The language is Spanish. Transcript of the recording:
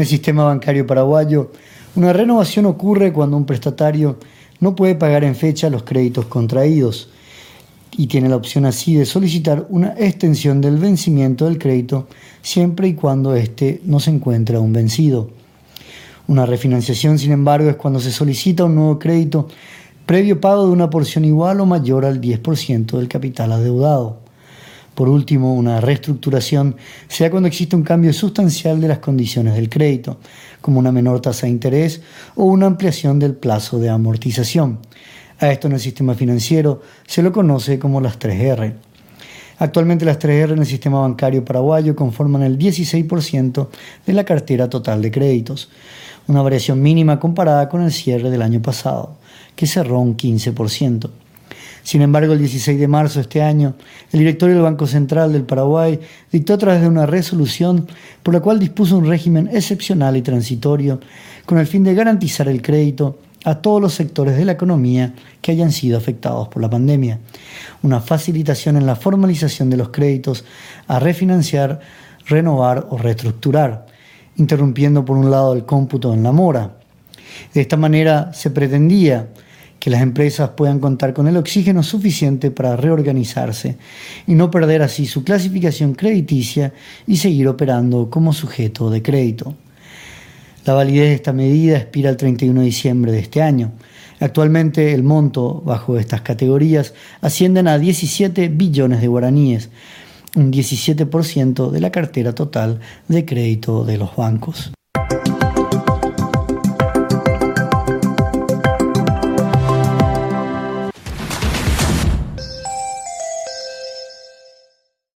En el sistema bancario paraguayo, una renovación ocurre cuando un prestatario no puede pagar en fecha los créditos contraídos y tiene la opción así de solicitar una extensión del vencimiento del crédito siempre y cuando éste no se encuentre aún vencido. Una refinanciación, sin embargo, es cuando se solicita un nuevo crédito previo pago de una porción igual o mayor al 10% del capital adeudado. Por último, una reestructuración sea cuando existe un cambio sustancial de las condiciones del crédito, como una menor tasa de interés o una ampliación del plazo de amortización. A esto en el sistema financiero se lo conoce como las 3R. Actualmente las 3R en el sistema bancario paraguayo conforman el 16% de la cartera total de créditos, una variación mínima comparada con el cierre del año pasado, que cerró un 15%. Sin embargo, el 16 de marzo de este año, el directorio del Banco Central del Paraguay dictó a través de una resolución por la cual dispuso un régimen excepcional y transitorio con el fin de garantizar el crédito a todos los sectores de la economía que hayan sido afectados por la pandemia. Una facilitación en la formalización de los créditos a refinanciar, renovar o reestructurar, interrumpiendo por un lado el cómputo en la mora. De esta manera se pretendía que las empresas puedan contar con el oxígeno suficiente para reorganizarse y no perder así su clasificación crediticia y seguir operando como sujeto de crédito. La validez de esta medida expira el 31 de diciembre de este año. Actualmente el monto bajo estas categorías ascienden a 17 billones de guaraníes, un 17% de la cartera total de crédito de los bancos.